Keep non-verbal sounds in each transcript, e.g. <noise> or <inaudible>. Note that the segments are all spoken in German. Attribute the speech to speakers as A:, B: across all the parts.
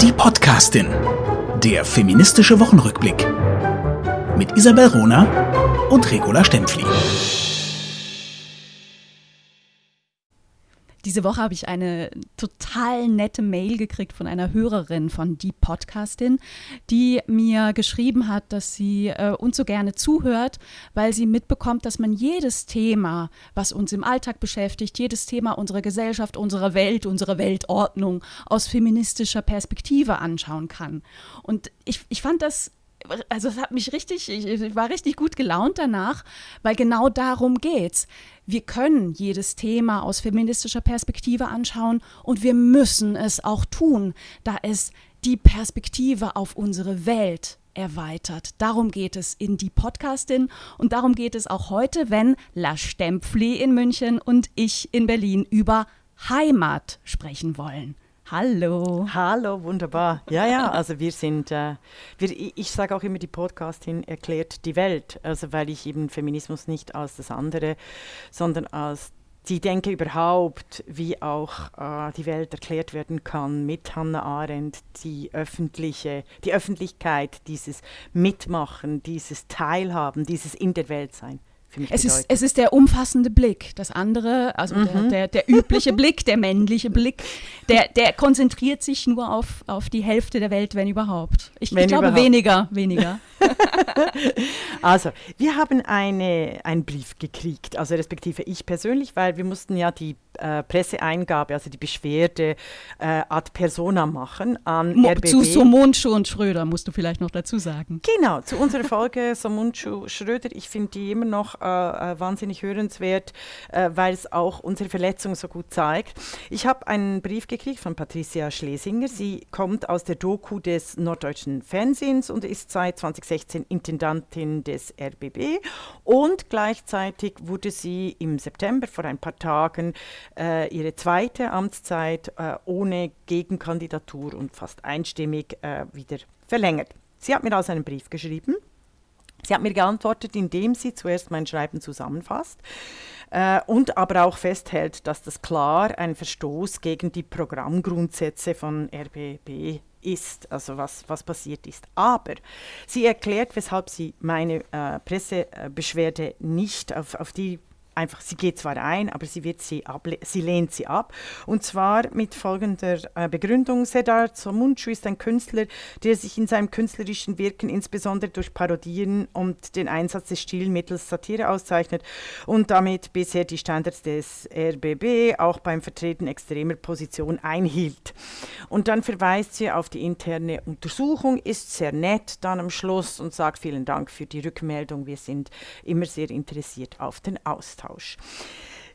A: Die Podcastin. Der feministische Wochenrückblick. Mit Isabel Rona und Regula Stempfli.
B: Diese Woche habe ich eine total nette Mail gekriegt von einer Hörerin von Die Podcastin, die mir geschrieben hat, dass sie äh, uns so gerne zuhört, weil sie mitbekommt, dass man jedes Thema, was uns im Alltag beschäftigt, jedes Thema unserer Gesellschaft, unserer Welt, unserer Weltordnung aus feministischer Perspektive anschauen kann. Und ich, ich fand das also es hat mich richtig, ich war richtig gut gelaunt danach, weil genau darum geht's. Wir können jedes Thema aus feministischer Perspektive anschauen und wir müssen es auch tun, da es die Perspektive auf unsere Welt erweitert. Darum geht es in die Podcastin und darum geht es auch heute, wenn La Stempfli in München und ich in Berlin über Heimat sprechen wollen. Hallo.
C: Hallo, wunderbar. Ja, ja, also wir sind, äh, wir, ich sage auch immer, die Podcastin erklärt die Welt, also weil ich eben Feminismus nicht als das andere, sondern als die Denke überhaupt, wie auch äh, die Welt erklärt werden kann mit Hannah Arendt, die öffentliche, die Öffentlichkeit, dieses Mitmachen, dieses Teilhaben, dieses in der Welt sein
B: es ist, es ist der umfassende Blick. Das andere, also mhm. der, der, der, übliche Blick, der männliche Blick, der, der konzentriert sich nur auf, auf die Hälfte der Welt, wenn überhaupt. Ich, wenn ich glaube überhaupt. weniger, weniger. <laughs>
C: also, wir haben eine, einen Brief gekriegt, also respektive ich persönlich, weil wir mussten ja die äh, Presseeingabe, also die Beschwerde äh, ad persona machen an
B: Mo RBB. Zu Somuncu und Schröder musst du vielleicht noch dazu sagen.
C: Genau, zu <laughs> unserer Folge Somuncu Schröder. Ich finde die immer noch äh, äh wahnsinnig hörenswert, äh, weil es auch unsere Verletzung so gut zeigt. Ich habe einen Brief gekriegt von Patricia Schlesinger. Sie kommt aus der Doku des Norddeutschen Fernsehens und ist seit 2016 Intendantin des RBB und gleichzeitig wurde sie im September vor ein paar Tagen äh, ihre zweite Amtszeit äh, ohne Gegenkandidatur und fast einstimmig äh, wieder verlängert. Sie hat mir also einen Brief geschrieben. Sie hat mir geantwortet, indem sie zuerst mein Schreiben zusammenfasst äh, und aber auch festhält, dass das klar ein Verstoß gegen die Programmgrundsätze von RBB ist, also was, was passiert ist. Aber sie erklärt, weshalb sie meine äh, Pressebeschwerde nicht auf, auf die einfach, sie geht zwar ein, aber sie, wird sie, sie lehnt sie ab. Und zwar mit folgender äh, Begründung. Sedar Somuncu ist ein Künstler, der sich in seinem künstlerischen Wirken insbesondere durch Parodieren und den Einsatz des Stilmittels Satire auszeichnet und damit bisher die Standards des RBB auch beim Vertreten extremer Position einhielt. Und dann verweist sie auf die interne Untersuchung, ist sehr nett dann am Schluss und sagt vielen Dank für die Rückmeldung. Wir sind immer sehr interessiert auf den Austausch. Austausch.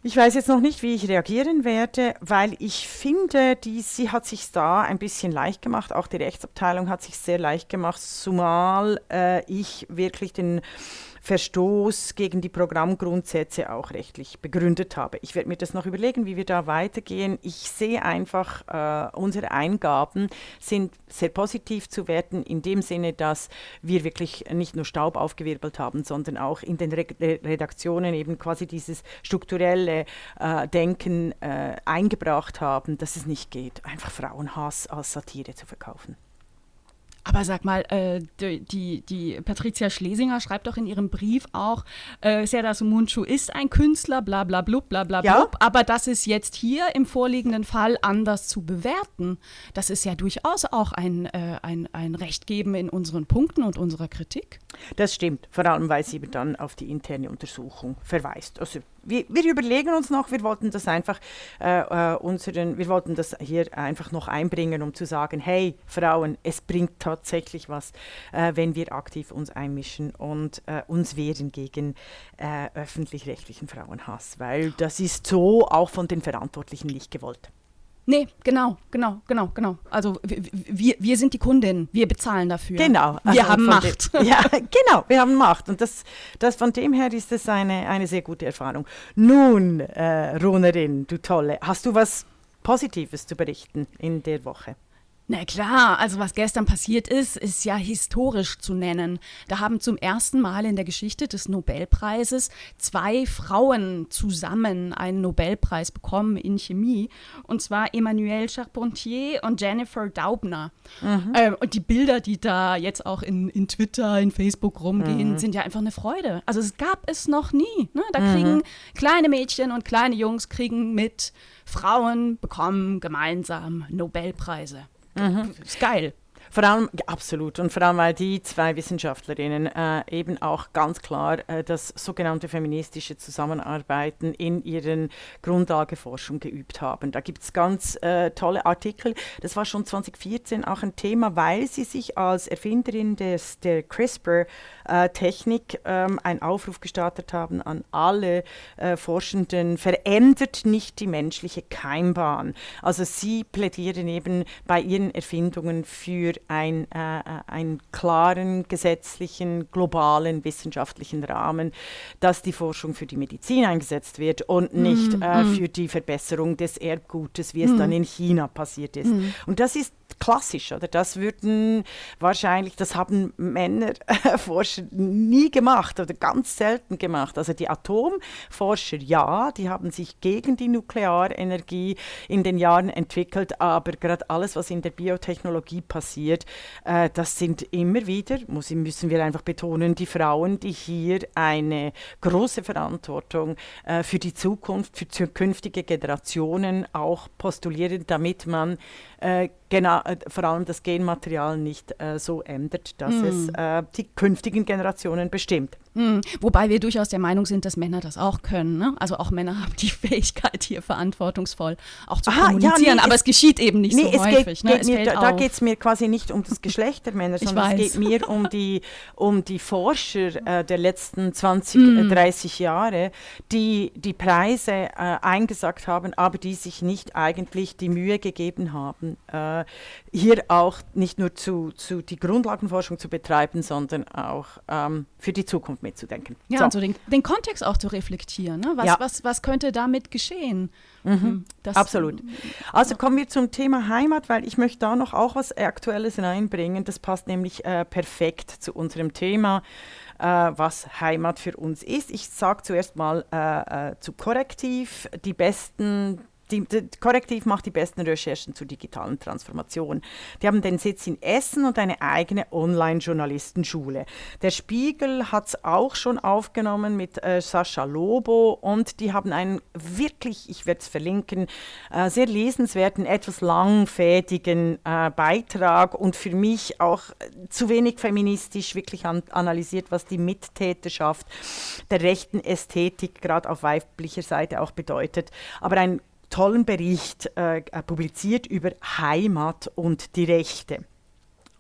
C: Ich weiß jetzt noch nicht, wie ich reagieren werde, weil ich finde, die, sie hat sich da ein bisschen leicht gemacht. Auch die Rechtsabteilung hat sich sehr leicht gemacht, zumal äh, ich wirklich den Verstoß gegen die Programmgrundsätze auch rechtlich begründet habe. Ich werde mir das noch überlegen, wie wir da weitergehen. Ich sehe einfach, äh, unsere Eingaben sind sehr positiv zu werten, in dem Sinne, dass wir wirklich nicht nur Staub aufgewirbelt haben, sondern auch in den Re Redaktionen eben quasi dieses strukturelle äh, Denken äh, eingebracht haben, dass es nicht geht, einfach Frauenhass als Satire zu verkaufen.
B: Aber sag mal, äh, die, die Patricia Schlesinger schreibt doch in ihrem Brief auch, äh, Serdar Sumunchu ist ein Künstler, bla bla blub, bla bla ja. blub, aber das ist jetzt hier im vorliegenden Fall anders zu bewerten. Das ist ja durchaus auch ein, äh, ein, ein Recht geben in unseren Punkten und unserer Kritik.
C: Das stimmt, vor allem weil sie dann auf die interne Untersuchung verweist. Also wir, wir, überlegen uns noch, wir wollten das einfach äh, äh, unseren, wir wollten das hier einfach noch einbringen, um zu sagen, hey Frauen, es bringt tatsächlich was, äh, wenn wir aktiv uns einmischen und äh, uns wehren gegen äh, öffentlich-rechtlichen Frauenhass, weil das ist so auch von den Verantwortlichen nicht gewollt.
B: Nee, genau, genau, genau, genau. Also wir, wir sind die Kundin, wir bezahlen dafür.
C: Genau.
B: Also wir haben Macht.
C: Dem, <laughs> ja, <laughs> genau, wir haben Macht. Und das, das von dem her ist das eine, eine sehr gute Erfahrung. Nun, äh, Ronerin, du Tolle, hast du was Positives zu berichten in der Woche?
B: Na klar, also was gestern passiert ist, ist ja historisch zu nennen. Da haben zum ersten Mal in der Geschichte des Nobelpreises zwei Frauen zusammen einen Nobelpreis bekommen in Chemie. Und zwar Emmanuelle Charpentier und Jennifer Daubner. Mhm. Ähm, und die Bilder, die da jetzt auch in, in Twitter, in Facebook rumgehen, mhm. sind ja einfach eine Freude. Also es gab es noch nie. Ne? Da mhm. kriegen kleine Mädchen und kleine Jungs kriegen mit, Frauen bekommen gemeinsam Nobelpreise. Mhm. Ist geil.
C: Vor allem, ja, absolut. Und vor allem, weil die zwei Wissenschaftlerinnen äh, eben auch ganz klar äh, das sogenannte feministische Zusammenarbeiten in ihren Grundlageforschung geübt haben. Da gibt es ganz äh, tolle Artikel. Das war schon 2014 auch ein Thema, weil sie sich als Erfinderin des, der CRISPR-Technik ähm, einen Aufruf gestartet haben an alle äh, Forschenden, verändert nicht die menschliche Keimbahn. Also sie plädieren eben bei ihren Erfindungen für ein, äh, äh, einen klaren gesetzlichen, globalen wissenschaftlichen Rahmen, dass die Forschung für die Medizin eingesetzt wird und nicht mm, äh, mm. für die Verbesserung des Erbgutes, wie es mm. dann in China passiert ist. Mm. Und das ist klassisch, oder? Das würden wahrscheinlich, das haben Männerforscher nie gemacht oder ganz selten gemacht. Also die Atomforscher, ja, die haben sich gegen die Nuklearenergie in den Jahren entwickelt, aber gerade alles, was in der Biotechnologie passiert, äh, das sind immer wieder, muss, müssen wir einfach betonen, die Frauen, die hier eine große Verantwortung äh, für die Zukunft, für zukünftige Generationen auch postulieren, damit man äh, genau, äh, vor allem das Genmaterial nicht äh, so ändert, dass mm. es äh, die künftigen Generationen bestimmt.
B: Hm, wobei wir durchaus der Meinung sind, dass Männer das auch können. Ne? Also auch Männer <laughs> haben die Fähigkeit, hier verantwortungsvoll auch zu Aha, kommunizieren. Ja, nee, aber es, es, geschieht eben nicht nee, so häufig. Geht,
C: ne? geht mir, da, da geht es mir quasi nicht um das Geschlecht der Männer, <laughs> sondern es geht mir um die, um die Forscher äh, der letzten 20, mm. 30 Jahre, die die Preise äh, eingesagt haben, aber die sich nicht eigentlich die Mühe gegeben haben, äh, hier auch nicht nur zu, zu die Grundlagenforschung zu betreiben, sondern auch ähm, für die Zukunft mitzudenken.
B: Ja, so. also den, den, Kontext auch zu reflektieren. Ne? Was, ja. was, was könnte damit geschehen?
C: Mhm. Hm, das, Absolut. Also kommen wir zum Thema Heimat, weil ich möchte da noch auch was Aktuelles reinbringen. Das passt nämlich äh, perfekt zu unserem Thema. Äh, was Heimat für uns ist. Ich sage zuerst mal äh, äh, zu Korrektiv, die besten die, die, Korrektiv macht die besten Recherchen zur digitalen Transformation. Die haben den Sitz in Essen und eine eigene Online-Journalistenschule. Der Spiegel hat es auch schon aufgenommen mit äh, Sascha Lobo und die haben einen wirklich, ich werde es verlinken, äh, sehr lesenswerten, etwas langfädigen äh, Beitrag und für mich auch zu wenig feministisch wirklich an, analysiert, was die Mittäterschaft der rechten Ästhetik gerade auf weiblicher Seite auch bedeutet. Aber ein tollen Bericht äh, publiziert über Heimat und die Rechte.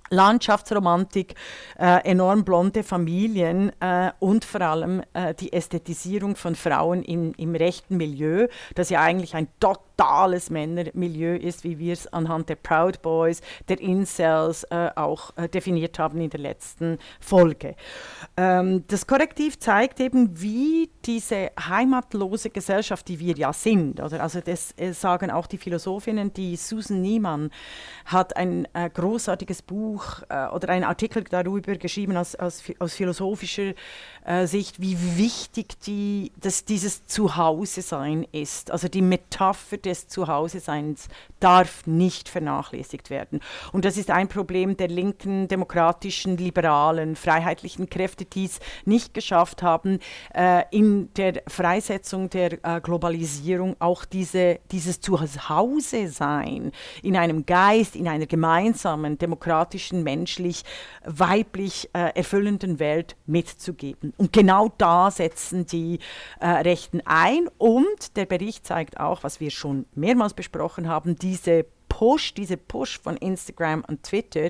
C: Landschaftsromantik, äh, enorm blonde Familien äh, und vor allem äh, die Ästhetisierung von Frauen in, im rechten Milieu, das ja eigentlich ein totales Männermilieu ist, wie wir es anhand der Proud Boys, der Incels äh, auch äh, definiert haben in der letzten Folge. Ähm, das Korrektiv zeigt eben, wie diese heimatlose Gesellschaft, die wir ja sind, oder also das äh, sagen auch die Philosophinnen, die Susan Niemann hat ein großartiges Buch Buch äh, oder einen Artikel darüber geschrieben aus, aus, aus philosophischer äh, Sicht, wie wichtig die, dass dieses Zuhause-Sein ist. Also die Metapher des Zuhause-Seins darf nicht vernachlässigt werden. Und das ist ein Problem der linken, demokratischen, liberalen, freiheitlichen Kräfte, die es nicht geschafft haben, äh, in der Freisetzung der äh, Globalisierung auch diese, dieses Zuhause-Sein in einem Geist, in einer gemeinsamen demokratischen, menschlich, weiblich äh, erfüllenden Welt mitzugeben. Und genau da setzen die äh, Rechten ein. Und der Bericht zeigt auch, was wir schon mehrmals besprochen haben, diese Push, diese Push von Instagram und Twitter,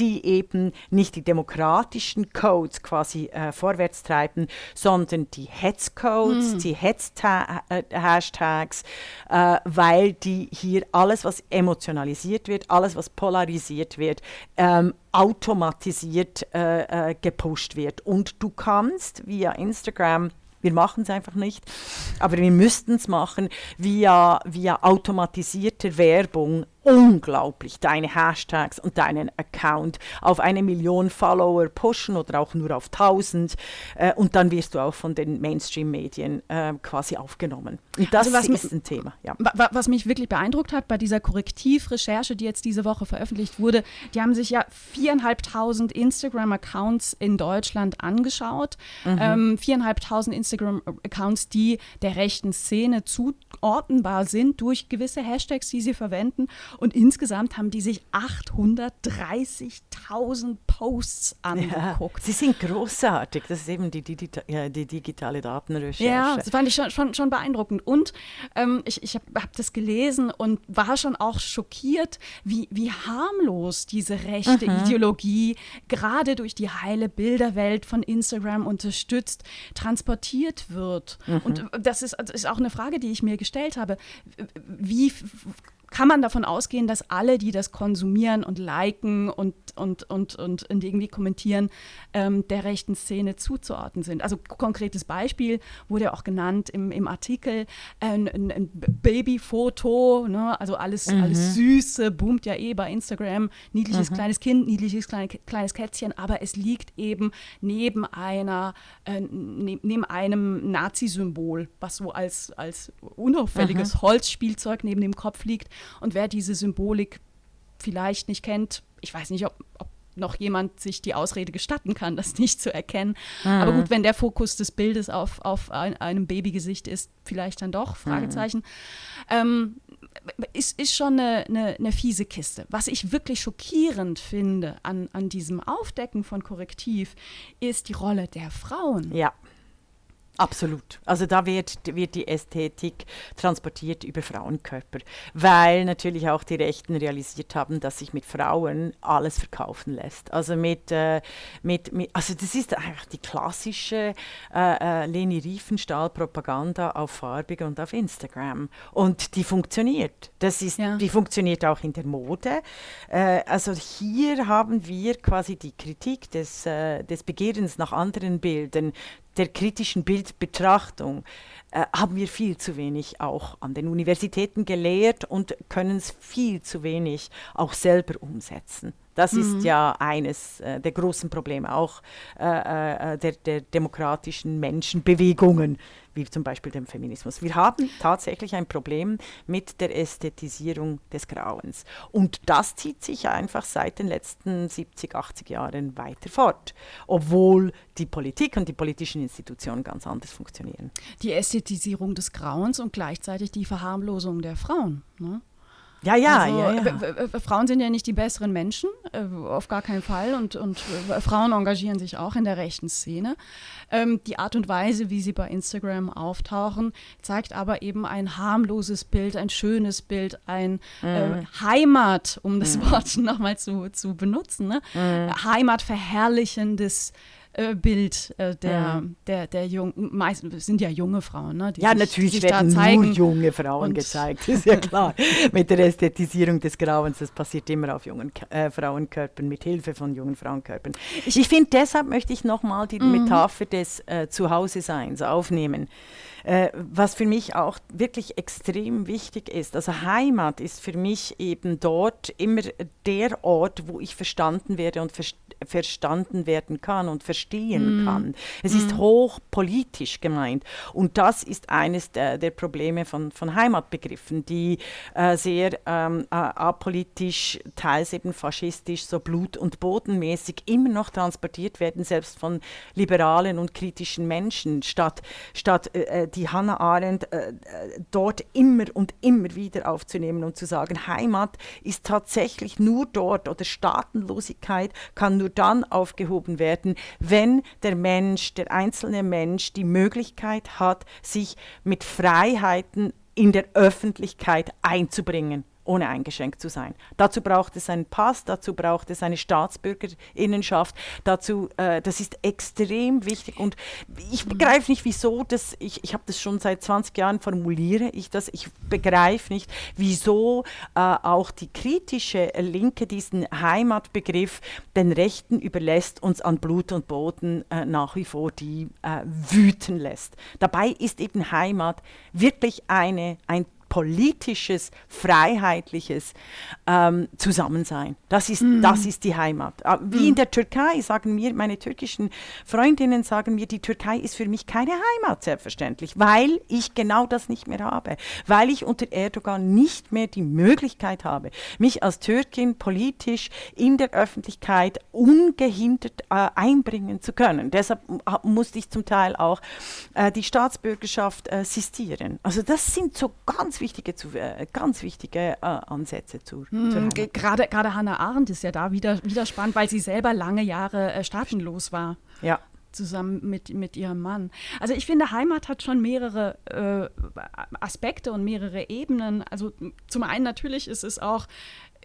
C: die eben nicht die demokratischen Codes quasi äh, vorwärts treiben, sondern die Hetzcodes, mm. die Hetz-Hashtags, äh, weil die hier alles, was emotionalisiert wird, alles, was polarisiert wird, ähm, automatisiert äh, äh gepusht wird. Und du kannst via Instagram wir machen es einfach nicht. Aber wir müssten es machen via, via automatisierte Werbung unglaublich deine Hashtags und deinen Account auf eine Million Follower pushen oder auch nur auf 1000 äh, und dann wirst du auch von den Mainstream-Medien äh, quasi aufgenommen. Und das also ist ein Thema.
B: Ja. Was mich wirklich beeindruckt hat bei dieser Korrektivrecherche, die jetzt diese Woche veröffentlicht wurde, die haben sich ja viereinhalbtausend Instagram-Accounts in Deutschland angeschaut. Mhm. Ähm, viereinhalbtausend Instagram-Accounts, die der rechten Szene zuordnenbar sind durch gewisse Hashtags, die sie verwenden. Und insgesamt haben die sich 830.000 Posts angeguckt.
C: Ja, sie sind großartig. Das ist eben die, die, die, die digitale Datenrecherche.
B: Ja, das fand ich schon, schon, schon beeindruckend. Und ähm, ich, ich habe hab das gelesen und war schon auch schockiert, wie, wie harmlos diese rechte mhm. Ideologie gerade durch die heile Bilderwelt von Instagram unterstützt, transportiert wird. Mhm. Und das ist, das ist auch eine Frage, die ich mir gestellt habe. Wie kann man davon ausgehen, dass alle, die das konsumieren und liken und, und, und, und, und irgendwie kommentieren, ähm, der rechten Szene zuzuordnen sind. Also konkretes Beispiel wurde auch genannt im, im Artikel, ein, ein, ein Babyfoto, ne? also alles, mhm. alles Süße, boomt ja eh bei Instagram, niedliches mhm. kleines Kind, niedliches kleine, kleines Kätzchen, aber es liegt eben neben einer, äh, ne, neben einem Nazi-Symbol, was so als, als unauffälliges mhm. Holzspielzeug neben dem Kopf liegt. Und wer diese Symbolik vielleicht nicht kennt, ich weiß nicht, ob, ob noch jemand sich die Ausrede gestatten kann, das nicht zu erkennen. Mhm. Aber gut, wenn der Fokus des Bildes auf, auf ein, einem Babygesicht ist, vielleicht dann doch, Fragezeichen. Mhm. Ähm, ist, ist schon eine, eine, eine, fiese Kiste. Was ich wirklich schockierend finde an, an diesem Aufdecken von Korrektiv, ist die Rolle der Frauen.
C: Ja. Absolut. Also da wird, wird die Ästhetik transportiert über Frauenkörper, weil natürlich auch die Rechten realisiert haben, dass sich mit Frauen alles verkaufen lässt. Also mit, äh, mit, mit also das ist eigentlich die klassische äh, äh, Leni Riefenstahl-Propaganda auf Farbig und auf Instagram. Und die funktioniert. Das ist, ja. Die funktioniert auch in der Mode. Äh, also hier haben wir quasi die Kritik des, äh, des Begehrens nach anderen Bildern der kritischen Bildbetrachtung äh, haben wir viel zu wenig auch an den Universitäten gelehrt und können es viel zu wenig auch selber umsetzen. Das mhm. ist ja eines äh, der großen Probleme auch äh, äh, der, der demokratischen Menschenbewegungen, wie zum Beispiel dem Feminismus. Wir haben tatsächlich ein Problem mit der Ästhetisierung des Grauens. Und das zieht sich einfach seit den letzten 70, 80 Jahren weiter fort, obwohl die Politik und die politischen Institutionen ganz anders funktionieren.
B: Die Ästhetisierung des Grauens und gleichzeitig die Verharmlosung der Frauen. Ne?
C: Ja, ja, also, ja,
B: ja. Frauen sind ja nicht die besseren Menschen, äh, auf gar keinen Fall. Und, und äh, Frauen engagieren sich auch in der rechten Szene. Ähm, die Art und Weise, wie sie bei Instagram auftauchen, zeigt aber eben ein harmloses Bild, ein schönes Bild, ein äh, mhm. äh, Heimat, um das mhm. Wort <laughs> nochmal zu, zu benutzen. Ne? Mhm. Heimat verherrlichendes äh, Bild äh, der, ja. der, der jungen, meistens sind ja junge Frauen, ne?
C: ja, sich, natürlich werden nur junge Frauen gezeigt, ist ja klar. <laughs> mit der Ästhetisierung des Grauens, das passiert immer auf jungen äh, Frauenkörpern, mit Hilfe von jungen Frauenkörpern. Ich, ich finde, deshalb möchte ich nochmal die mhm. Metapher des äh, Zuhause-Seins aufnehmen. Äh, was für mich auch wirklich extrem wichtig ist. Also Heimat ist für mich eben dort immer der Ort, wo ich verstanden werde und ver verstanden werden kann und verstehen mm. kann. Es mm. ist hochpolitisch gemeint. Und das ist eines der, der Probleme von, von Heimatbegriffen, die äh, sehr ähm, äh, apolitisch, teils eben faschistisch, so blut- und bodenmäßig immer noch transportiert werden, selbst von liberalen und kritischen Menschen, statt, statt äh, äh die Hannah Arendt äh, äh, dort immer und immer wieder aufzunehmen und zu sagen, Heimat ist tatsächlich nur dort oder Staatenlosigkeit kann nur dann aufgehoben werden, wenn der Mensch, der einzelne Mensch die Möglichkeit hat, sich mit Freiheiten in der Öffentlichkeit einzubringen ohne eingeschränkt zu sein. Dazu braucht es einen Pass, dazu braucht es eine Staatsbürgerinnenschaft, dazu, äh, das ist extrem wichtig und ich begreife nicht, wieso das, ich, ich habe das schon seit 20 Jahren formuliere ich das, ich begreife nicht, wieso äh, auch die kritische Linke diesen Heimatbegriff den Rechten überlässt, uns an Blut und Boden äh, nach wie vor die äh, wüten lässt. Dabei ist eben Heimat wirklich eine, ein politisches, freiheitliches ähm, Zusammensein. Das ist, mhm. das ist die Heimat. Äh, wie mhm. in der Türkei sagen mir, meine türkischen Freundinnen sagen mir, die Türkei ist für mich keine Heimat, selbstverständlich, weil ich genau das nicht mehr habe, weil ich unter Erdogan nicht mehr die Möglichkeit habe, mich als Türkin politisch in der Öffentlichkeit ungehindert äh, einbringen zu können. Deshalb musste ich zum Teil auch äh, die Staatsbürgerschaft äh, sistieren. Also das sind so ganz wichtige, zu, äh, ganz wichtige äh, Ansätze zur,
B: hm, zur Gerade, gerade Hannah Arendt ist ja da wieder, wieder spannend, weil sie selber lange Jahre äh, staatenlos war.
C: Ja
B: zusammen mit, mit ihrem Mann. Also ich finde, Heimat hat schon mehrere äh, Aspekte und mehrere Ebenen. Also zum einen natürlich ist es auch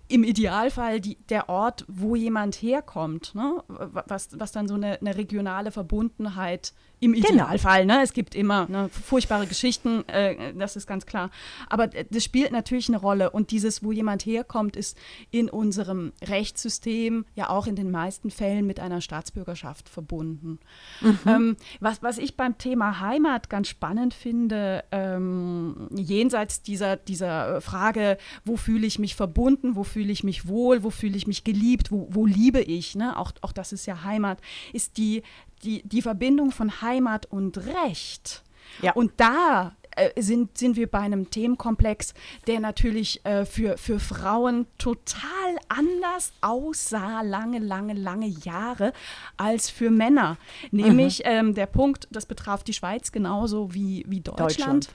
B: im Idealfall die, der Ort, wo jemand herkommt, ne? was, was dann so eine, eine regionale Verbundenheit im genau. Idealfall. Ne? Es gibt immer ne, furchtbare Geschichten, äh, das ist ganz klar. Aber das spielt natürlich eine Rolle. Und dieses, wo jemand herkommt, ist in unserem Rechtssystem ja auch in den meisten Fällen mit einer Staatsbürgerschaft verbunden. Mhm. Ähm, was, was ich beim Thema Heimat ganz spannend finde, ähm, jenseits dieser, dieser Frage, wo fühle ich mich verbunden, wo fühle ich mich wohl, wo fühle ich mich geliebt, wo, wo liebe ich, ne? auch, auch das ist ja Heimat, ist die, die, die Verbindung von Heimat und Recht. Ja. Und da äh, sind, sind wir bei einem Themenkomplex, der natürlich äh, für, für Frauen total anders aussah, lange, lange, lange Jahre, als für Männer. Nämlich mhm. ähm, der Punkt, das betraf die Schweiz genauso wie, wie Deutschland. Deutschland.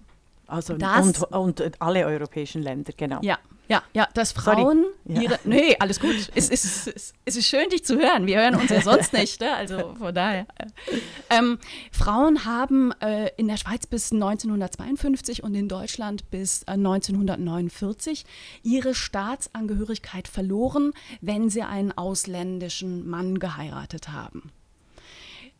C: Also und, und alle europäischen Länder, genau.
B: Ja, ja, ja, dass Frauen Sorry. ihre. Ja. Nee, alles gut. es, ist, es, es ist schön, dich zu hören. Wir hören uns ja sonst <laughs> nicht. Ne? Also von daher. Ähm, Frauen haben äh, in der Schweiz bis 1952 und in Deutschland bis äh, 1949 ihre Staatsangehörigkeit verloren, wenn sie einen ausländischen Mann geheiratet haben.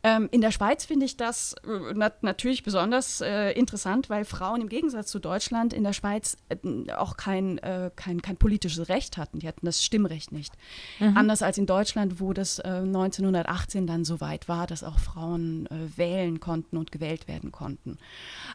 B: Ähm, in der Schweiz finde ich das äh, nat natürlich besonders äh, interessant, weil Frauen im Gegensatz zu Deutschland in der Schweiz äh, auch kein, äh, kein, kein politisches Recht hatten. Die hatten das Stimmrecht nicht. Mhm. Anders als in Deutschland, wo das 1918 äh, dann so weit war, dass auch Frauen äh, wählen konnten und gewählt werden konnten.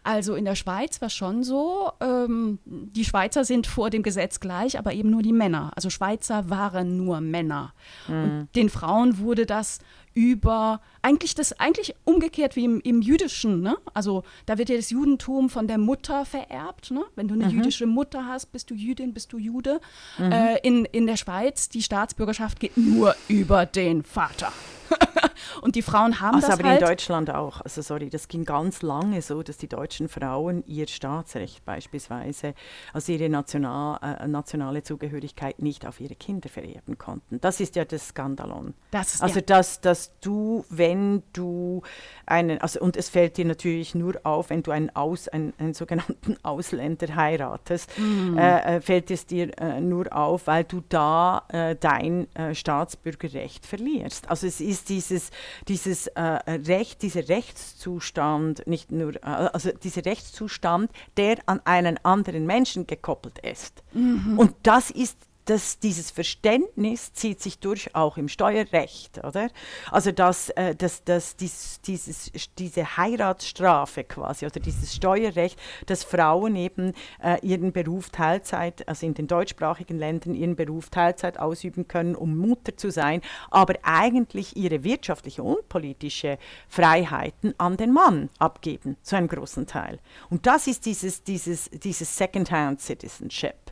B: Also in der Schweiz war schon so, ähm, die Schweizer sind vor dem Gesetz gleich, aber eben nur die Männer. Also Schweizer waren nur Männer. Mhm. Und den Frauen wurde das über eigentlich das eigentlich umgekehrt wie im, im Jüdischen. Ne? Also da wird ja das Judentum von der Mutter vererbt. Ne? Wenn du eine mhm. jüdische Mutter hast, bist du Jüdin, bist du Jude. Mhm. Äh, in, in der Schweiz, die Staatsbürgerschaft geht nur über den Vater. <laughs> und die Frauen haben
C: also
B: das
C: aber
B: halt.
C: in Deutschland auch. Also sorry, das ging ganz lange so, dass die deutschen Frauen ihr Staatsrecht beispielsweise, also ihre National, äh, nationale Zugehörigkeit nicht auf ihre Kinder vererben konnten. Das ist ja das Skandalon. Das ist, also ja. dass, dass du, wenn du einen, also und es fällt dir natürlich nur auf, wenn du einen, Aus, einen, einen sogenannten <laughs> Ausländer heiratest, äh, äh fällt es dir äh, nur auf, weil du da äh, dein äh, Staatsbürgerrecht verlierst. Also es ist dieses, dieses äh, Recht, dieser Rechtszustand, nicht nur, also dieser Rechtszustand, der an einen anderen Menschen gekoppelt ist. Mhm. Und das ist das, dieses Verständnis zieht sich durch auch im Steuerrecht, oder? Also dass, äh, dass, dass dies, dieses, diese Heiratsstrafe quasi oder dieses Steuerrecht, dass Frauen eben äh, ihren Beruf Teilzeit, also in den deutschsprachigen Ländern ihren Beruf Teilzeit ausüben können, um Mutter zu sein, aber eigentlich ihre wirtschaftliche und politische Freiheiten an den Mann abgeben, zu einem großen Teil. Und das ist dieses, dieses, dieses Second-Hand Citizenship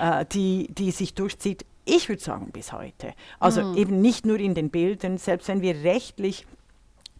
C: äh, die, die sich durchzieht, ich würde sagen bis heute. Also mhm. eben nicht nur in den Bildern, selbst wenn wir rechtlich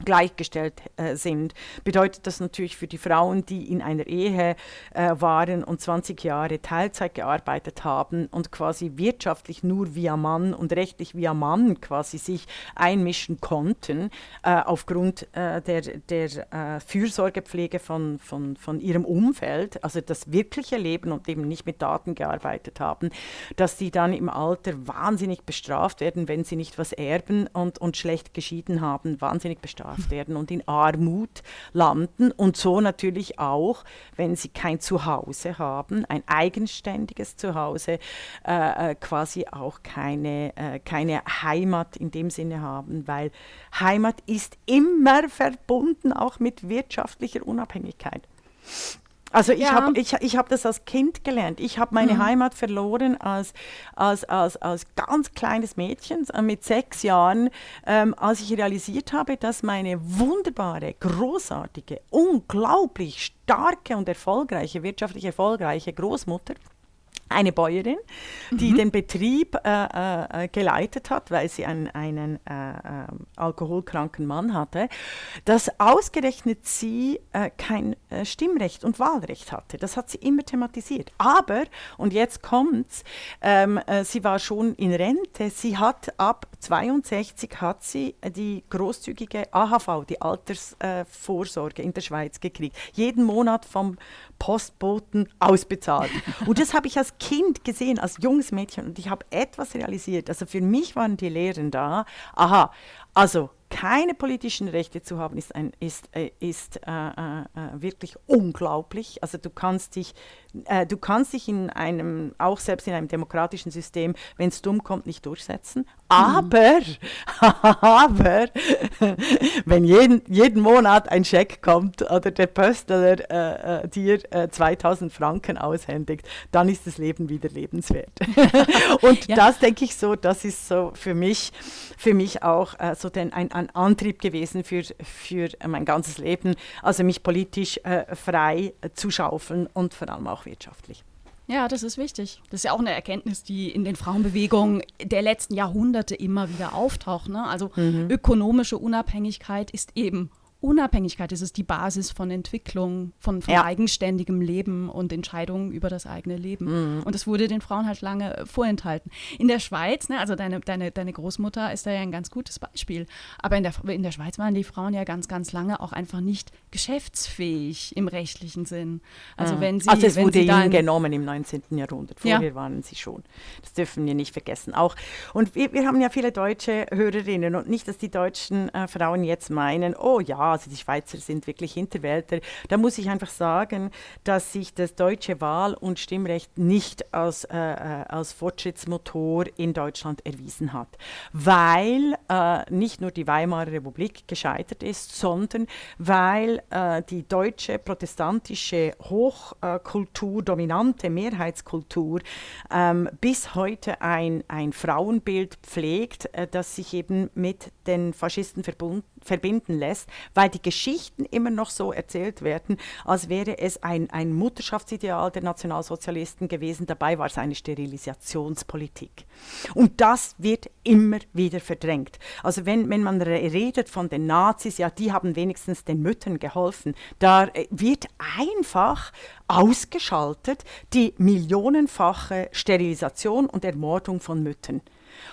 C: gleichgestellt äh, sind, bedeutet das natürlich für die Frauen, die in einer Ehe äh, waren und 20 Jahre Teilzeit gearbeitet haben und quasi wirtschaftlich nur via Mann und rechtlich via Mann quasi sich einmischen konnten, äh, aufgrund äh, der, der äh, Fürsorgepflege von, von, von ihrem Umfeld, also das wirkliche Leben und eben nicht mit Daten gearbeitet haben, dass die dann im Alter wahnsinnig bestraft werden, wenn sie nicht was erben und, und schlecht geschieden haben, wahnsinnig bestraft bestraft werden und in Armut landen und so natürlich auch, wenn sie kein Zuhause haben, ein eigenständiges Zuhause, äh, äh, quasi auch keine, äh, keine Heimat in dem Sinne haben, weil Heimat ist immer verbunden auch mit wirtschaftlicher Unabhängigkeit. Also ich ja. habe ich, ich hab das als Kind gelernt. Ich habe meine mhm. Heimat verloren als, als, als, als ganz kleines Mädchen äh, mit sechs Jahren, ähm, als ich realisiert habe, dass meine wunderbare, großartige, unglaublich starke und erfolgreiche, wirtschaftlich erfolgreiche Großmutter eine Bäuerin, die mhm. den Betrieb äh, äh, geleitet hat, weil sie einen, einen äh, äh alkoholkranken Mann hatte, dass ausgerechnet sie äh, kein äh, Stimmrecht und Wahlrecht hatte. Das hat sie immer thematisiert. Aber, und jetzt kommt's, ähm, sie war schon in Rente, sie hat ab 62 hat sie die großzügige AHV, die Altersvorsorge in der Schweiz gekriegt. Jeden Monat vom Postboten ausbezahlt. Und das habe ich als Kind gesehen, als junges Mädchen. Und ich habe etwas realisiert. Also für mich waren die Lehren da. Aha, also keine politischen Rechte zu haben, ist, ein, ist, äh, ist äh, äh, äh, wirklich unglaublich. Also du kannst dich, äh, du kannst dich in einem, auch selbst in einem demokratischen System, wenn es dumm kommt, nicht durchsetzen. Aber, <laughs> aber <laughs> wenn jeden, jeden Monat ein Scheck kommt oder der Pöstler äh, dir äh, 2000 Franken aushändigt, dann ist das Leben wieder lebenswert. <laughs> Und ja. das denke ich so, das ist so für mich, für mich auch so den, ein, ein Antrieb gewesen für, für mein ganzes Leben, also mich politisch äh, frei zu schaufeln und vor allem auch wirtschaftlich.
B: Ja, das ist wichtig. Das ist ja auch eine Erkenntnis, die in den Frauenbewegungen der letzten Jahrhunderte immer wieder auftaucht. Ne? Also mhm. ökonomische Unabhängigkeit ist eben Unabhängigkeit ist es die Basis von Entwicklung, von, von ja. eigenständigem Leben und Entscheidungen über das eigene Leben. Mhm. Und das wurde den Frauen halt lange vorenthalten. In der Schweiz, ne, also deine, deine, deine Großmutter ist da ja ein ganz gutes Beispiel. Aber in der, in der Schweiz waren die Frauen ja ganz, ganz lange auch einfach nicht geschäftsfähig im rechtlichen Sinn.
C: Also, mhm. wenn sie, also es wenn wurde ihnen genommen im 19. Jahrhundert. Vorher ja. waren sie schon. Das dürfen wir nicht vergessen. Auch, und wir, wir haben ja viele deutsche Hörerinnen und nicht, dass die deutschen äh, Frauen jetzt meinen, oh ja, also die Schweizer sind wirklich Hinterwälder. Da muss ich einfach sagen, dass sich das deutsche Wahl- und Stimmrecht nicht als, äh, äh, als Fortschrittsmotor in Deutschland erwiesen hat, weil äh, nicht nur die Weimarer Republik gescheitert ist, sondern weil äh, die deutsche protestantische Hochkultur, dominante Mehrheitskultur ähm, bis heute ein, ein Frauenbild pflegt, äh, das sich eben mit den Faschisten verbinden lässt, weil die Geschichten immer noch so erzählt werden, als wäre es ein, ein Mutterschaftsideal der Nationalsozialisten gewesen. Dabei war es eine Sterilisationspolitik. Und das wird immer wieder verdrängt. Also wenn, wenn man redet von den Nazis, ja, die haben wenigstens den Müttern geholfen, da äh, wird einfach ausgeschaltet die millionenfache Sterilisation und Ermordung von Müttern.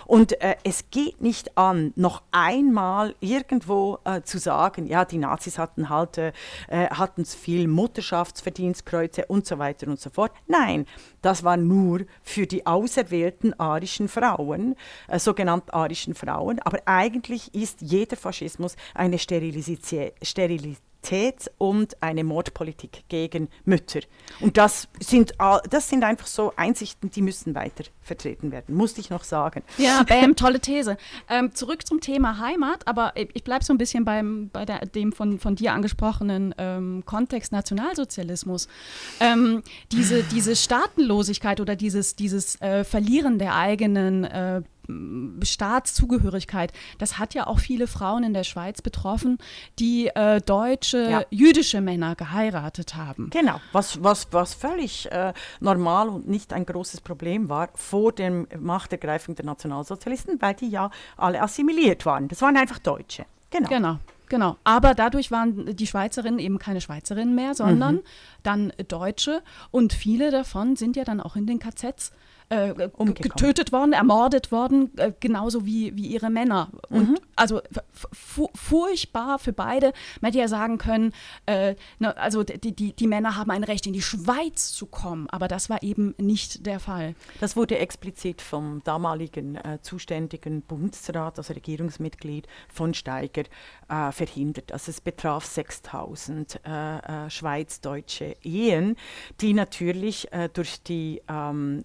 C: Und äh, es geht nicht an, noch einmal irgendwo äh, zu sagen, ja, die Nazis hatten halt äh, äh hatten viel Mutterschaftsverdienstkreuze und so weiter und so fort. Nein, das war nur für die auserwählten arischen Frauen, äh, sogenannten arischen Frauen. Aber eigentlich ist jeder Faschismus eine Sterilität. Sterilität Sexualität und eine Mordpolitik gegen Mütter. Und das sind, das sind einfach so Einsichten, die müssen weiter vertreten werden, musste ich noch sagen.
B: Ja, <laughs> bam, tolle These. Ähm, zurück zum Thema Heimat, aber ich bleibe so ein bisschen beim, bei der, dem von, von dir angesprochenen ähm, Kontext Nationalsozialismus. Ähm, diese, diese Staatenlosigkeit oder dieses, dieses äh, Verlieren der eigenen äh, Staatszugehörigkeit, das hat ja auch viele Frauen in der Schweiz betroffen, die äh, deutsche, ja. jüdische Männer geheiratet haben.
C: Genau, was, was, was völlig äh, normal und nicht ein großes Problem war vor dem Machtergreifung der Nationalsozialisten, weil die ja alle assimiliert waren. Das waren einfach Deutsche.
B: Genau. Genau. Genau, aber dadurch waren die Schweizerinnen eben keine Schweizerinnen mehr, sondern mhm. dann Deutsche und viele davon sind ja dann auch in den KZs äh, getötet worden, ermordet worden, äh, genauso wie, wie ihre Männer. Und mhm. also furchtbar für beide. Man hätte ja sagen können, äh, ne, also die, die, die Männer haben ein Recht, in die Schweiz zu kommen, aber das war eben nicht der Fall.
C: Das wurde explizit vom damaligen äh, zuständigen Bundesrat, also Regierungsmitglied von Steiger, äh, verhindert. Also es betraf 6000 äh, schweizdeutsche Ehen, die natürlich durch die ähm,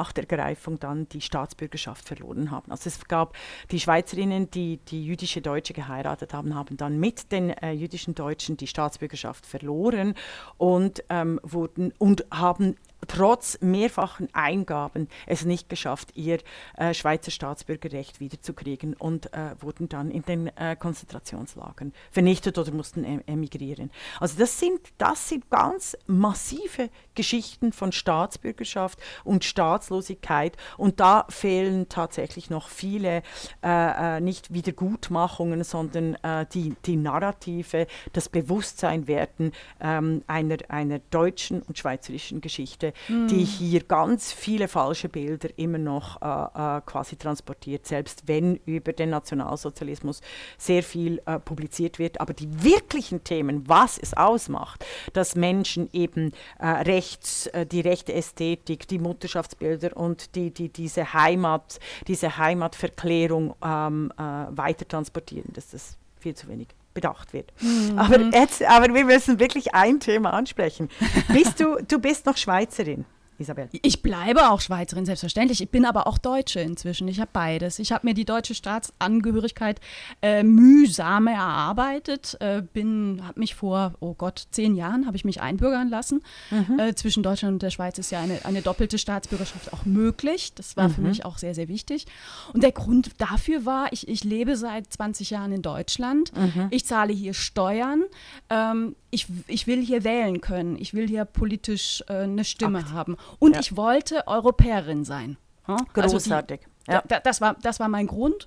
C: Machtergreifung dann die Staatsbürgerschaft verloren haben. Also es gab die Schweizerinnen, die die jüdische Deutsche geheiratet haben, haben dann mit den äh, jüdischen Deutschen die Staatsbürgerschaft verloren und ähm, wurden und haben trotz mehrfachen Eingaben es nicht geschafft, ihr äh, Schweizer Staatsbürgerrecht wiederzukriegen und äh, wurden dann in den äh, Konzentrationslagern vernichtet oder mussten em emigrieren. Also das sind, das sind ganz massive Geschichten von Staatsbürgerschaft und Staatslosigkeit und da fehlen tatsächlich noch viele äh, äh, nicht Wiedergutmachungen, sondern äh, die, die Narrative, das Bewusstsein werden ähm, einer, einer deutschen und schweizerischen Geschichte mm. die hier ganz viele falsche Bilder immer noch äh, äh, quasi transportiert, selbst wenn über den Nationalsozialismus sehr viel äh, publiziert wird. Aber die wirklichen Themen, was es ausmacht, dass Menschen eben äh, rechts, äh, die rechte Ästhetik, die Mutterschaftsbilder und die, die, diese Heimat, diese Heimatverklärung ähm, äh, weiter transportieren, das ist viel zu wenig bedacht wird. Mhm. Aber, jetzt, aber wir müssen wirklich ein Thema ansprechen. Bist du, du bist noch Schweizerin.
B: Isabel? Ich bleibe auch Schweizerin, selbstverständlich. Ich bin aber auch Deutsche inzwischen. Ich habe beides. Ich habe mir die deutsche Staatsangehörigkeit äh, mühsam erarbeitet. Äh, habe mich vor, oh Gott, zehn Jahren habe ich mich einbürgern lassen. Mhm. Äh, zwischen Deutschland und der Schweiz ist ja eine, eine doppelte Staatsbürgerschaft auch möglich. Das war mhm. für mich auch sehr, sehr wichtig. Und der Grund dafür war, ich, ich lebe seit 20 Jahren in Deutschland. Mhm. Ich zahle hier Steuern. Ähm, ich, ich will hier wählen können. Ich will hier politisch äh, eine Stimme Akt. haben. Und ja. ich wollte Europäerin sein.
C: Ja? Großartig. Also
B: die, ja. da, das, war, das war mein Grund.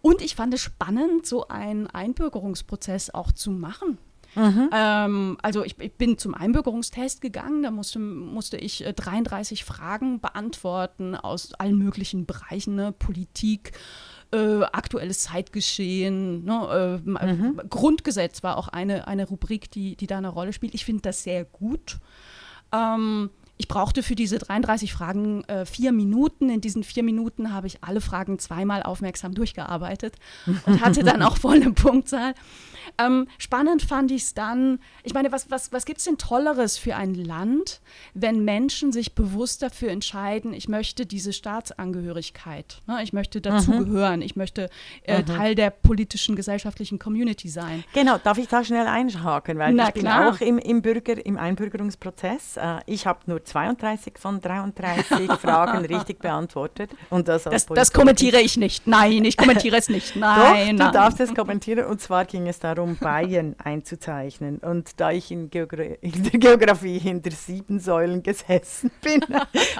B: Und ich fand es spannend, so einen Einbürgerungsprozess auch zu machen. Mhm. Ähm, also ich, ich, bin zum Einbürgerungstest gegangen, da musste, musste ich äh, 33 Fragen beantworten aus allen möglichen Bereichen, ne? Politik, äh, aktuelles Zeitgeschehen, ne? äh, mhm. Grundgesetz war auch eine, eine Rubrik, die, die da eine Rolle spielt. Ich finde das sehr gut. Ähm, ich brauchte für diese 33 Fragen äh, vier Minuten. In diesen vier Minuten habe ich alle Fragen zweimal aufmerksam durchgearbeitet <laughs> und hatte dann auch voll eine Punktzahl. Ähm, spannend fand ich es dann, ich meine, was, was, was gibt es denn Tolleres für ein Land, wenn Menschen sich bewusst dafür entscheiden, ich möchte diese Staatsangehörigkeit, ne? ich möchte dazugehören, mhm. ich möchte äh, mhm. Teil der politischen, gesellschaftlichen Community sein.
C: Genau, darf ich da schnell einhaken, weil Na, ich bin klar. auch im, im, Bürger, im Einbürgerungsprozess. Äh, ich habe nur 32 von 33 <laughs> Fragen richtig beantwortet. Und das,
B: das, das kommentiere ich nicht. Nein, ich kommentiere es nicht. <laughs> Nein,
C: Doch, du darfst es kommentieren und zwar ging es darum, darum, Bayern <laughs> einzuzeichnen. Und da ich in, Geogra in, der Geografie hinter sieben Säulen gesessen bin,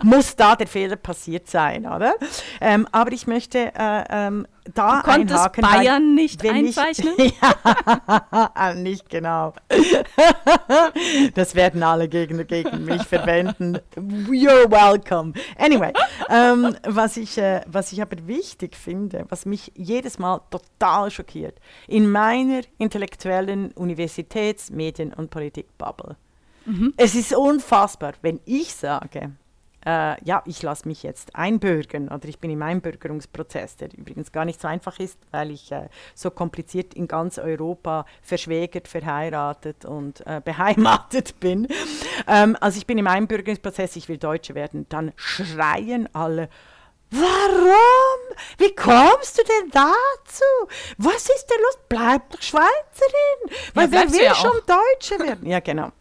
C: muss da der Fehler passiert sein, oder? Ähm, aber ich möchte äh, ähm, da
B: du konntest einhaken, Bayern nicht einzeichnen? Ich, <laughs>
C: ja, <laughs> nicht genau. <laughs> das werden alle Gegner gegen mich verwenden. You're welcome. Anyway, ähm, was, ich, äh, was ich aber wichtig finde, was mich jedes Mal total schockiert, in meiner intellektuellen Universitäts-, Medien- und Politik-Bubble, mhm. es ist unfassbar, wenn ich sage, äh, ja, ich lasse mich jetzt einbürgern oder ich bin im Einbürgerungsprozess, der übrigens gar nicht so einfach ist, weil ich äh, so kompliziert in ganz Europa verschwägert, verheiratet und äh, beheimatet <laughs> bin. Ähm, also ich bin im Einbürgerungsprozess, ich will Deutsche werden, dann schreien alle, Warum? Wie kommst du denn dazu? Was ist denn los? Bleib doch Schweizerin. Weil ja, wer will ja schon Deutsche werden? Ja, genau.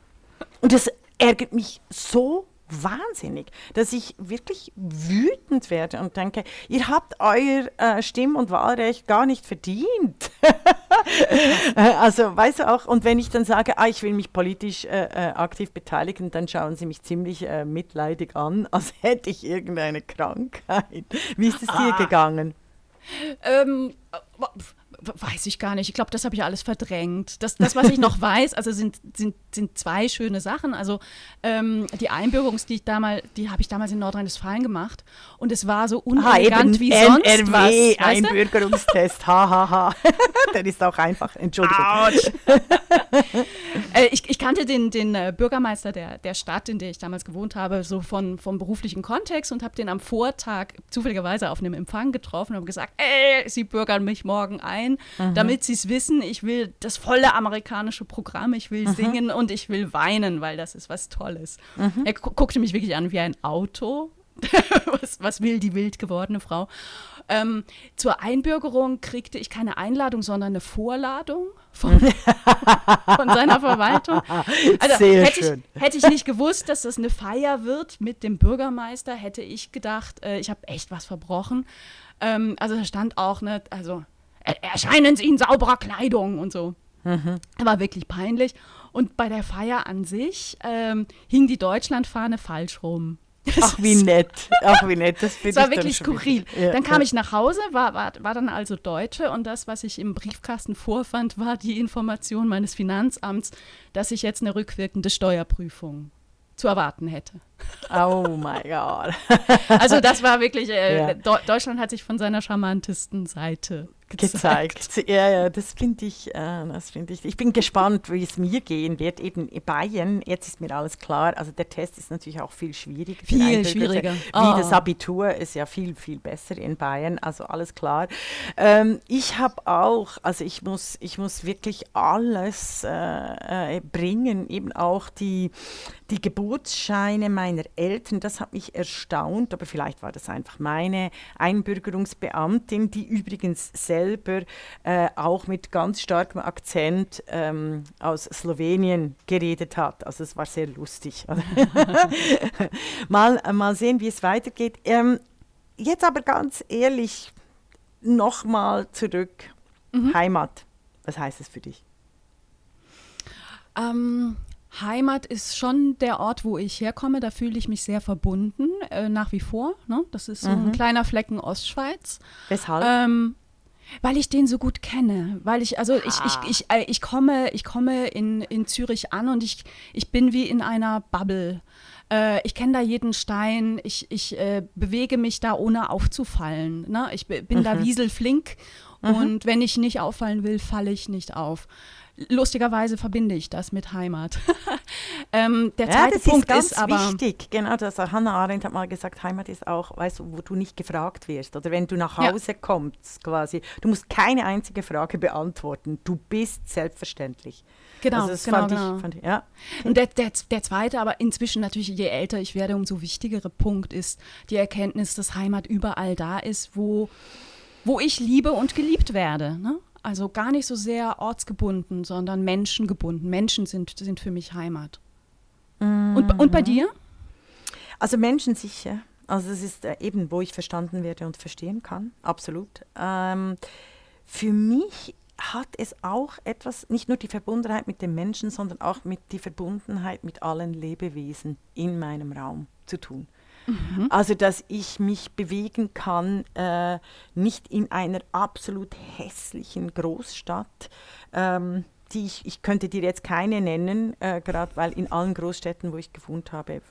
C: Und das ärgert mich so wahnsinnig, dass ich wirklich wütend werde und denke, ihr habt euer äh, Stimm- und Wahlrecht gar nicht verdient. <laughs> also, weißt du auch, und wenn ich dann sage, ah, ich will mich politisch äh, äh, aktiv beteiligen, dann schauen sie mich ziemlich äh, mitleidig an, <laughs> als hätte ich irgendeine Krankheit. Wie ist es ah. dir gegangen?
B: Ähm, weiß ich gar nicht. Ich glaube, das habe ich alles verdrängt. Das, das, was ich noch <laughs> weiß, also sind, sind, sind zwei schöne Sachen. Also ähm, die Einbürgerungs, die ich damals, die habe ich damals in Nordrhein-Westfalen gemacht und es war so unelegant wie sonst NRW was.
C: Einbürgerungstest, hahaha. Ha, ha. <laughs> Der ist auch einfach, Entschuldigung. <laughs>
B: äh, ich, ich, kannte den, den äh, Bürgermeister der, der Stadt, in der ich damals gewohnt habe, so von, vom beruflichen Kontext und habe den am Vortag zufälligerweise auf einem Empfang getroffen und habe gesagt, ey, Sie bürgern mich morgen ein sein, mhm. damit sie es wissen, ich will das volle amerikanische Programm, ich will mhm. singen und ich will weinen, weil das ist was Tolles. Mhm. Er guckte mich wirklich an wie ein Auto <laughs> was, was will die wild gewordene Frau? Ähm, zur Einbürgerung kriegte ich keine Einladung, sondern eine Vorladung von, <laughs> von seiner Verwaltung. Also
C: Sehr
B: hätte,
C: schön.
B: Ich, hätte ich nicht gewusst, dass das eine Feier wird mit dem Bürgermeister, hätte ich gedacht, äh, ich habe echt was verbrochen. Ähm, also da stand auch, ne, also erscheinen Sie in sauberer Kleidung und so. War wirklich peinlich. Und bei der Feier an sich ähm, hing die Deutschlandfahne falsch rum.
C: Ach, wie nett. Ach, wie nett. Das, <laughs>
B: Es war wirklich skurril. Dann kam ich nach Hause, war, war, war dann also Deutsche und das, was ich im Briefkasten vorfand, war die Information meines Finanzamts, dass ich jetzt eine rückwirkende Steuerprüfung zu erwarten hätte.
C: Oh mein Gott. <laughs>
B: Also das war wirklich, äh,
C: Ja.
B: Deu- Deutschland hat sich von seiner charmantesten Seite gezeigt.
C: gezeigt. Ja, ja, das finde ich, äh, das finde ich. Ich bin gespannt, wie es mir gehen wird. Eben in Bayern, jetzt ist mir alles klar. Also der Test ist natürlich auch viel schwieriger.
B: Viel schwieriger.
C: Wie
B: Oh.
C: das Abitur ist ja viel, viel besser in Bayern. Also alles klar. Ähm, ich habe auch, also ich muss, ich muss wirklich alles äh, äh, bringen, eben auch die, die Geburtsscheine meiner Eltern. Das hat mich erstaunt, aber vielleicht war das einfach meine Einbürgerungsbeamtin, die übrigens selber äh, auch mit ganz starkem Akzent ähm, aus Slowenien geredet hat. Also es war sehr lustig. <laughs> mal, mal sehen, wie es weitergeht. Ähm, jetzt aber ganz ehrlich, nochmal zurück. Heimat. Was heißt es für dich?
B: Ähm, Heimat ist schon der Ort, wo ich herkomme. Da fühle ich mich sehr verbunden, äh, nach wie vor. Ne? Das ist so ein kleiner Flecken Ostschweiz.
C: Weshalb?
B: Ähm, weil ich den so gut kenne. Weil ich, also ich, ich, ich, äh, ich komme, ich komme in, in Zürich an und ich, ich bin wie in einer Bubble. Äh, ich kenne da jeden Stein, ich, ich äh, bewege mich da ohne aufzufallen. Ne? Ich bin da wieselflink und wenn ich nicht auffallen will, falle ich nicht auf. Lustigerweise verbinde ich das mit Heimat. <laughs> ähm, der
C: ja,
B: zweite
C: das
B: Punkt
C: ist ganz
B: ist aber.
C: wichtig. Genau, das Hannah Arendt hat mal gesagt, Heimat ist auch, weißt du, wo du nicht gefragt wirst. Oder wenn du nach
B: Ja.
C: Hause kommst, quasi. Du musst keine einzige Frage beantworten. Du bist selbstverständlich.
B: Genau,
C: also das
B: genau,
C: fand
B: genau.
C: Ich, fand ich, ja.
B: Und der, der, der zweite, aber inzwischen natürlich, je älter ich werde, umso wichtigere Punkt ist die Erkenntnis, dass Heimat überall da ist, wo, wo ich liebe und geliebt werde. Ne? Also gar nicht so sehr ortsgebunden, sondern menschengebunden. Menschen sind, sind für mich Heimat. Und, und bei dir?
C: Also Menschen sicher. Also das ist äh, eben, wo ich verstanden werde und verstehen kann. Absolut. Ähm, für mich hat es auch etwas, nicht nur die Verbundenheit mit den Menschen, sondern auch mit die Verbundenheit mit allen Lebewesen in meinem Raum zu tun. Also, dass ich mich bewegen kann, äh, nicht in einer absolut hässlichen Großstadt. Ähm, die ich, ich könnte dir jetzt keine nennen, äh, gerade weil in allen Großstädten, wo ich gewohnt habe,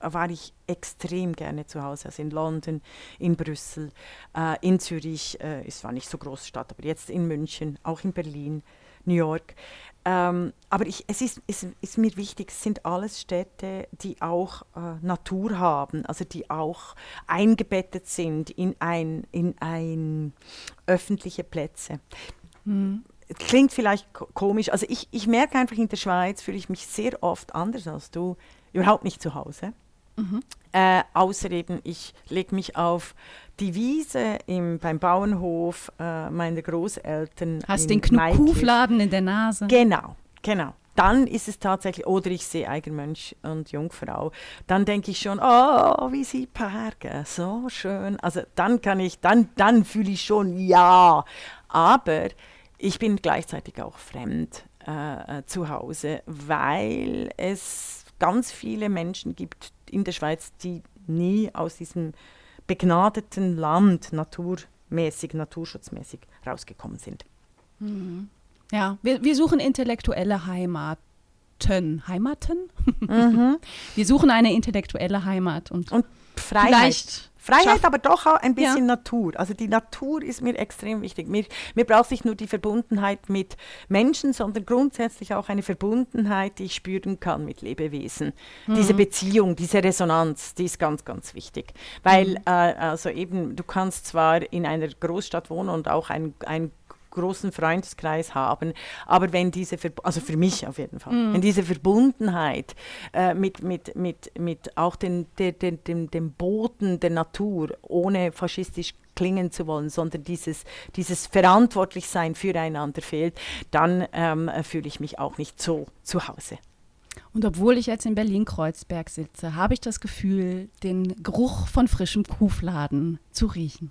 C: war ich extrem gerne zu Hause. Also in London, in Brüssel, äh, in Zürich, äh, es war nicht so Großstadt, aber jetzt in München, auch in Berlin, New York. Ähm, aber ich, es ist, es ist mir wichtig, es sind alles Städte, die auch äh, Natur haben, also die auch eingebettet sind in ein, in ein öffentliche Plätze. Klingt vielleicht ko- komisch, also ich, ich merke einfach, in der Schweiz fühle ich mich sehr oft anders als du, überhaupt nicht zu Hause. Äh, außer eben, ich lege mich auf die Wiese im, beim Bauernhof äh, meiner Großeltern.
B: Hast den. Knuckufladen in der Nase.
C: Genau, genau. Dann ist es tatsächlich, oder ich sehe Eigenmönch und Jungfrau, dann denke ich schon, oh, wie sie parken, so schön. Also dann kann ich, dann, dann fühle ich schon, ja. Aber ich bin gleichzeitig auch fremd äh, äh, zu Hause, weil es ganz viele Menschen gibt in der Schweiz, die nie aus diesem begnadeten Land naturmäßig, naturschutzmäßig rausgekommen sind.
B: Ja, wir, wir suchen intellektuelle Heimaten. Heimaten? <laughs> wir suchen eine intellektuelle Heimat. Und,
C: Und Freiheit.
B: vielleicht
C: Freiheit,
B: schaff-
C: aber doch auch ein bisschen
B: Ja.
C: Natur. Also die Natur ist mir extrem wichtig. Mir, mir braucht nicht nur die Verbundenheit mit Menschen, sondern grundsätzlich auch eine Verbundenheit, die ich spüren kann mit Lebewesen.
B: Mhm.
C: Diese Beziehung, diese Resonanz, die ist ganz, ganz wichtig. Weil
B: Mhm.
C: äh, also eben, du kannst zwar in einer Großstadt wohnen und auch ein, ein großen Freundeskreis haben. Aber wenn diese, Ver also für mich auf jeden Fall, mm. wenn diese Verbundenheit äh, mit, mit, mit, mit auch den, den, den, dem Boden der Natur, ohne faschistisch klingen zu wollen, sondern dieses, dieses Verantwortlichsein füreinander fehlt, dann ähm, fühle ich mich auch nicht so zu Hause.
B: Und obwohl ich jetzt in Berlin-Kreuzberg sitze, habe ich das Gefühl, den Geruch von frischem Kuhfladen zu riechen.